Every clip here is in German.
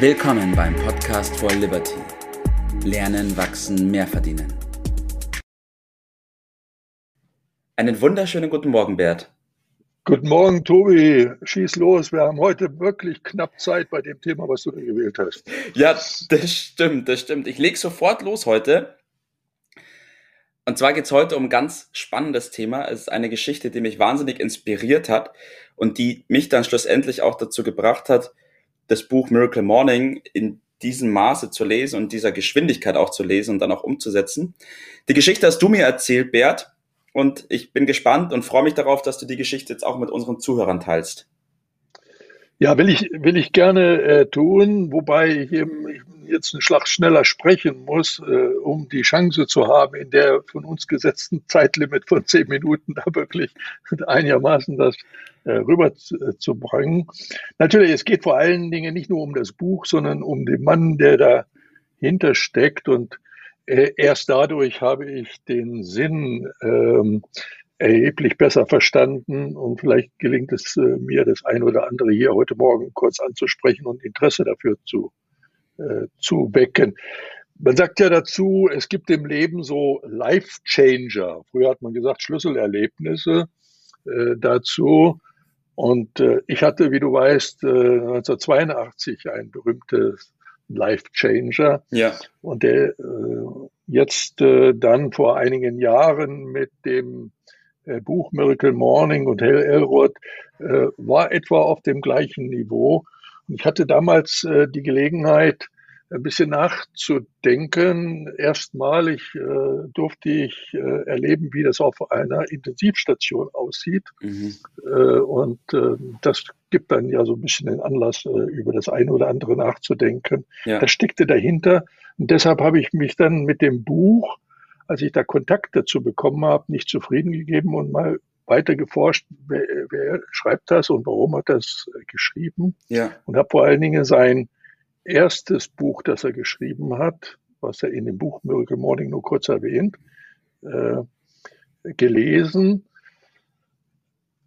Willkommen beim Podcast for Liberty. Lernen, wachsen, mehr verdienen. Einen wunderschönen guten Morgen, Bert. Guten Morgen, Tobi. Schieß los. Wir haben heute wirklich knapp Zeit bei dem Thema, was du da gewählt hast. Ja, das stimmt, das stimmt. Ich lege sofort los heute. Und zwar geht es heute um ein ganz spannendes Thema. Es ist eine Geschichte, die mich wahnsinnig inspiriert hat und die mich dann schlussendlich auch dazu gebracht hat, das Buch Miracle Morning in diesem Maße zu lesen und dieser Geschwindigkeit auch zu lesen und dann auch umzusetzen. Die Geschichte hast du mir erzählt, Bert, und ich bin gespannt und freue mich darauf, dass du die Geschichte jetzt auch mit unseren Zuhörern teilst. Ja, will ich, will ich gerne äh, tun, wobei ich eben jetzt einen Schlag schneller sprechen muss, äh, um die Chance zu haben, in der von uns gesetzten Zeitlimit von zehn Minuten da wirklich einigermaßen das äh, rüberzubringen. Natürlich, es geht vor allen Dingen nicht nur um das Buch, sondern um den Mann, der dahinter steckt und äh, erst dadurch habe ich den Sinn ähm, erheblich besser verstanden und vielleicht gelingt es äh, mir, das ein oder andere hier heute Morgen kurz anzusprechen und Interesse dafür zu, äh, zu wecken. Man sagt ja dazu, es gibt im Leben so Life Changer. Früher hat man gesagt Schlüsselerlebnisse äh, dazu. Und äh, ich hatte, wie du weißt, äh, 1982 ein berühmtes Life Changer. Ja. Und der äh, jetzt äh, dann vor einigen Jahren mit dem äh, Buch Miracle Morning und Hell Elrod äh, war etwa auf dem gleichen Niveau. Und ich hatte damals äh, die Gelegenheit, ein bisschen nachzudenken. Erstmalig äh, durfte ich äh, erleben, wie das auf einer Intensivstation aussieht. Mhm. Äh, und äh, das gibt dann ja so ein bisschen den Anlass, äh, über das eine oder andere nachzudenken. Ja. Das steckte dahinter. Und deshalb habe ich mich dann mit dem Buch, als ich da Kontakt dazu bekommen habe, nicht zufrieden gegeben und mal weiter geforscht, wer, wer schreibt das und warum hat das geschrieben. Ja. Und habe vor allen Dingen sein erstes Buch, das er geschrieben hat, was er in dem Buch Miracle Morning nur kurz erwähnt, äh, gelesen,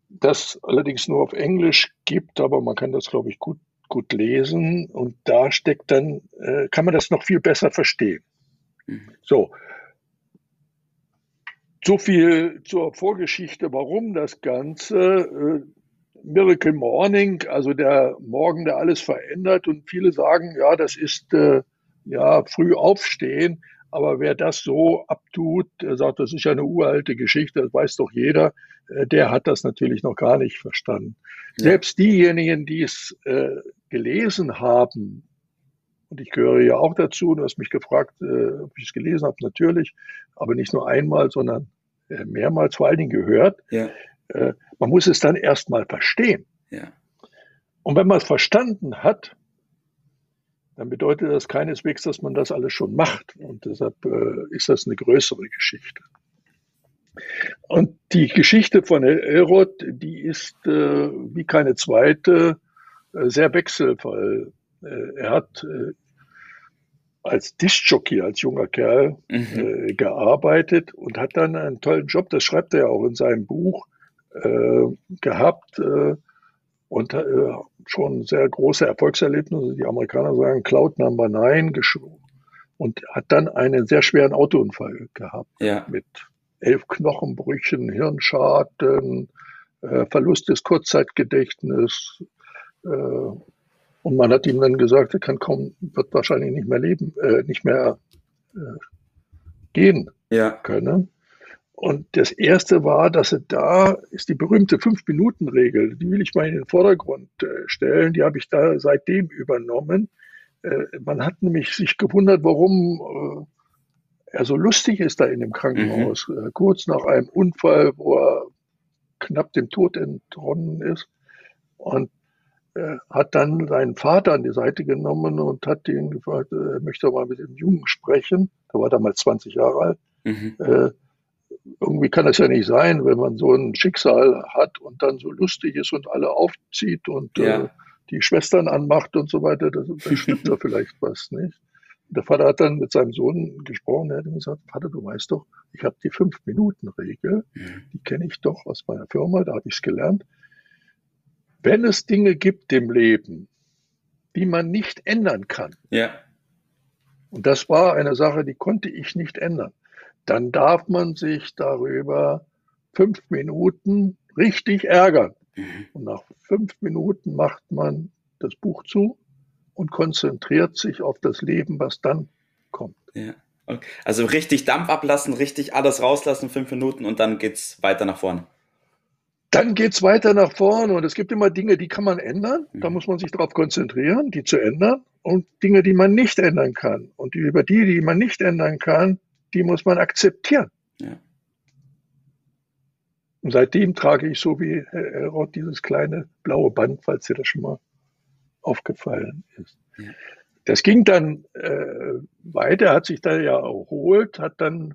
das allerdings nur auf Englisch gibt, aber man kann das, glaube ich, gut, gut lesen und da steckt dann, äh, kann man das noch viel besser verstehen. Mhm. So. So viel zur Vorgeschichte, warum das Ganze. Äh, Miracle Morning, also der Morgen, der alles verändert. Und viele sagen, ja, das ist äh, ja früh aufstehen. Aber wer das so abtut, der sagt, das ist ja eine uralte Geschichte, das weiß doch jeder, äh, der hat das natürlich noch gar nicht verstanden. Ja. Selbst diejenigen, die es äh, gelesen haben, und ich gehöre ja auch dazu, du hast mich gefragt, äh, ob ich es gelesen habe, natürlich, aber nicht nur einmal, sondern äh, mehrmals, vor allen Dingen gehört. Ja. Äh, man muss es dann erstmal verstehen. Ja. Und wenn man es verstanden hat, dann bedeutet das keineswegs, dass man das alles schon macht. Und deshalb äh, ist das eine größere Geschichte. Und die Geschichte von Elrod, die ist äh, wie keine zweite äh, sehr wechselvoll. Er hat als Diskjockey, als junger Kerl mhm. gearbeitet und hat dann einen tollen Job, das schreibt er ja auch in seinem Buch, äh, gehabt äh, und äh, schon sehr große Erfolgserlebnisse. Die Amerikaner sagen Cloud Number 9 und hat dann einen sehr schweren Autounfall gehabt ja. mit elf Knochenbrüchen, Hirnschaden, äh, Verlust des Kurzzeitgedächtnisses. Und man hat ihm dann gesagt, er kann kaum, wird wahrscheinlich nicht mehr leben, äh, nicht mehr äh, gehen ja. können. Und das erste war, dass er da ist die berühmte Fünf-Minuten-Regel, die will ich mal in den Vordergrund äh, stellen, die habe ich da seitdem übernommen. Äh, man hat nämlich sich gewundert, warum äh, er so lustig ist da in dem Krankenhaus. Mhm. kurz nach einem Unfall, wo er knapp dem Tod entronnen ist. Und hat dann seinen Vater an die Seite genommen und hat ihn gefragt, er möchte mal mit dem Jungen sprechen. Der war damals 20 Jahre alt. Mhm irgendwie kann das ja nicht sein, wenn man so ein Schicksal hat und dann so lustig ist und alle aufzieht und ja. äh, die Schwestern anmacht und so weiter, das, das stimmt da vielleicht was nicht. Der Vater hat dann mit seinem Sohn gesprochen, er hat ihm gesagt, Vater, du weißt doch, ich habe die Fünf-Minuten-Regel, mhm. die kenne ich doch aus meiner Firma, da habe ich es gelernt. Wenn es Dinge gibt im Leben, die man nicht ändern kann. Ja. Und das war eine Sache, die konnte ich nicht ändern. Dann darf man sich darüber fünf Minuten richtig ärgern. Mhm. Und nach fünf Minuten macht man das Buch zu und konzentriert sich auf das Leben, was dann kommt. Ja. Okay. Also richtig Dampf ablassen, richtig alles rauslassen, fünf Minuten und dann geht es weiter nach vorne. Dann geht es weiter nach vorne und es gibt immer Dinge, die kann man ändern. Da mhm. muss man sich darauf konzentrieren, die zu ändern. Und Dinge, die man nicht ändern kann. Und über die, die man nicht ändern kann, die muss man akzeptieren. Ja. Und seitdem trage ich so wie Herr Roth dieses kleine blaue Band, falls dir das schon mal aufgefallen ist. Ja. Das ging dann äh, weiter, hat sich da ja erholt, hat dann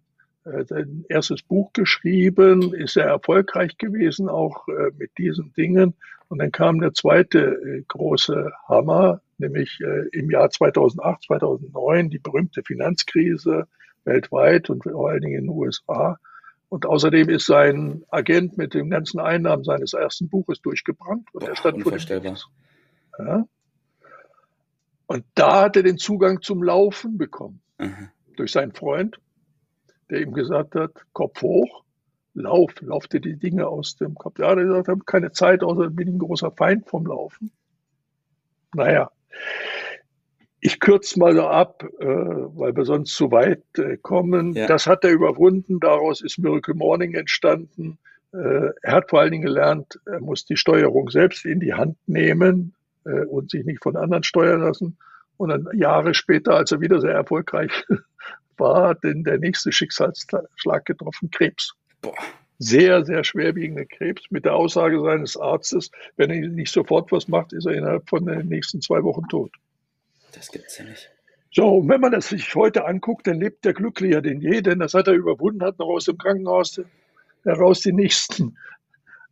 sein erstes Buch geschrieben, ist sehr erfolgreich gewesen, auch äh, mit diesen Dingen. Und dann kam der zweite äh, große Hammer, nämlich äh, im Jahr 2008, 2009, die berühmte Finanzkrise weltweit und vor allen Dingen in den USA. Und außerdem ist sein Agent mit den ganzen Einnahmen seines ersten Buches durchgebrannt und Boah, er stand vor dem ja. Und da hat er den Zugang zum Laufen bekommen. Mhm. Durch seinen Freund, der ihm gesagt hat, Kopf hoch, lauf, lauf dir die Dinge aus dem Kopf. Ja, der gesagt, ich habe keine Zeit, außer bin ich ein großer Feind vom Laufen. Naja, ich kürze mal so ab, äh, weil wir sonst zu weit äh, kommen. Ja. Das hat er überwunden, daraus ist Miracle Morning entstanden. Äh, er hat vor allen Dingen gelernt, er muss die Steuerung selbst in die Hand nehmen und sich nicht von anderen steuern lassen. Und dann Jahre später, als er wieder sehr erfolgreich war, denn der nächste Schicksalsschlag getroffen, Krebs. Boah. Sehr, sehr schwerwiegende Krebs mit der Aussage seines Arztes, wenn er nicht sofort was macht, ist er innerhalb von den nächsten zwei Wochen tot. Das gibt's ja nicht. So, und wenn man das sich heute anguckt, dann lebt er glücklicher denn je, denn das hat er überwunden, hat noch aus dem Krankenhaus heraus die nächsten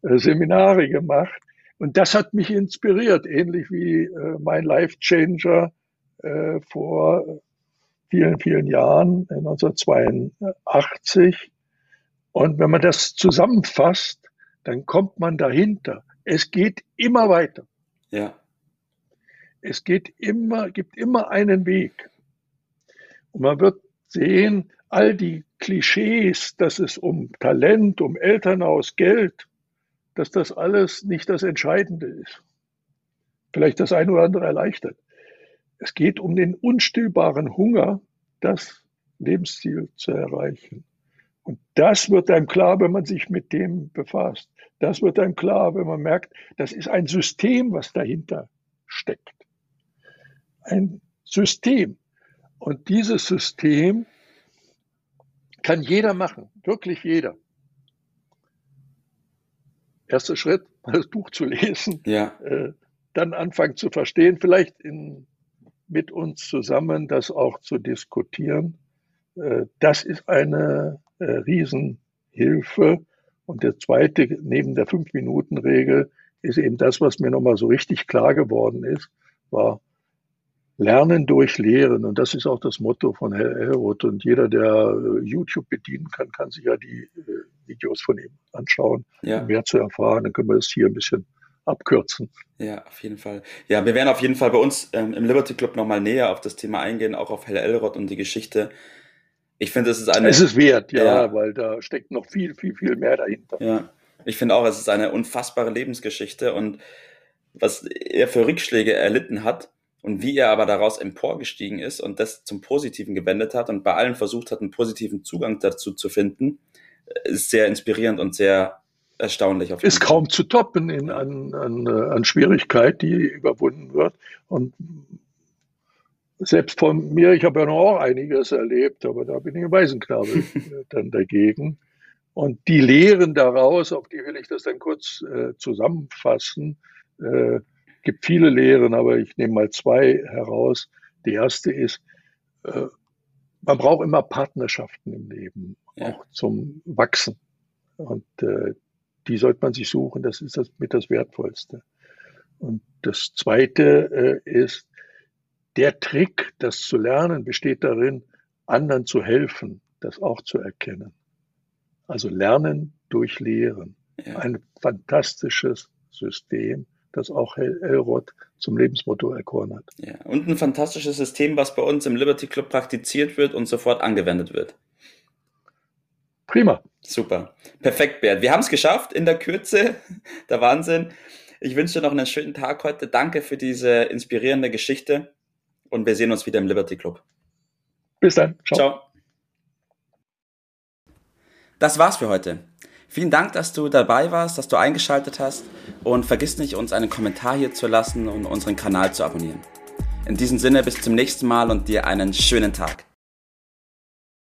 äh, Seminare gemacht. Und das hat mich inspiriert, ähnlich wie äh, mein Life Changer äh, vor vielen, vielen Jahren, 1982. Und wenn man das zusammenfasst, dann kommt man dahinter. Es geht immer weiter. Ja. Es geht immer, gibt immer einen Weg. Und man wird sehen, all die Klischees, dass es um Talent, um Elternhaus, Geld, dass das alles nicht das Entscheidende ist. Vielleicht das eine oder andere erleichtert. Es geht um den unstillbaren Hunger, das Lebensziel zu erreichen. Und das wird einem klar, wenn man sich mit dem befasst. Das wird einem klar, wenn man merkt, das ist ein System, was dahinter steckt. Ein System. Und dieses System kann jeder machen, wirklich jeder. Erster Schritt, das Buch zu lesen, ja. äh, dann anfangen zu verstehen, vielleicht in mit uns zusammen das auch zu diskutieren. Äh, das ist eine äh, Riesenhilfe. Und der zweite, neben der Fünf-Minuten-Regel, ist eben das, was mir nochmal so richtig klar geworden ist, war Lernen durch Lehren. Und das ist auch das Motto von Herr Elroth. Und jeder, der äh, YouTube bedienen kann, kann sich ja die Videos von ihm anschauen, ja. um mehr zu erfahren. Dann können wir es hier ein bisschen abkürzen. Ja, auf jeden Fall. Ja, wir werden auf jeden Fall bei uns ähm, im Liberty Club nochmal näher auf das Thema eingehen, auch auf Hell Elrod und die Geschichte. Ich finde, es ist eine. Es ist wert, ja, ja, weil da steckt noch viel, viel, viel mehr dahinter. Ja, ich finde auch, es ist eine unfassbare Lebensgeschichte und was er für Rückschläge erlitten hat und wie er aber daraus emporgestiegen ist und das zum Positiven gewendet hat und bei allen versucht hat, einen positiven Zugang dazu zu finden, ist sehr inspirierend und sehr erstaunlich. Auf ist kaum zu toppen in, an, an, an Schwierigkeit, die überwunden wird. Und selbst von mir, ich habe ja noch auch einiges erlebt, aber da bin ich ein Waisenknabe dann dagegen. Und die Lehren daraus, auf die will ich das dann kurz äh, zusammenfassen, äh, gibt viele Lehren, aber ich nehme mal zwei heraus. Die erste ist, äh, man braucht immer Partnerschaften im Leben, ja. auch zum Wachsen. Und äh, die sollte man sich suchen. Das ist das mit das Wertvollste. Und das Zweite äh, ist, der Trick, das zu lernen, besteht darin, anderen zu helfen, das auch zu erkennen. Also Lernen durch Lehren. Ja. Ein fantastisches System, das auch Elrod zum Lebensmotto erkoren hat. Ja, und ein fantastisches System, was bei uns im Liberty Club praktiziert wird und sofort angewendet wird. Prima. Super. Perfekt, Bert. Wir haben es geschafft in der Kürze. Der Wahnsinn. Ich wünsche dir noch einen schönen Tag heute. Danke für diese inspirierende Geschichte und wir sehen uns wieder im Liberty Club. Bis dann. Ciao. Ciao. Das war's für heute. Vielen Dank, dass du dabei warst, dass du eingeschaltet hast und vergiss nicht, uns einen Kommentar hier zu lassen und unseren Kanal zu abonnieren. In diesem Sinne bis zum nächsten Mal und dir einen schönen Tag.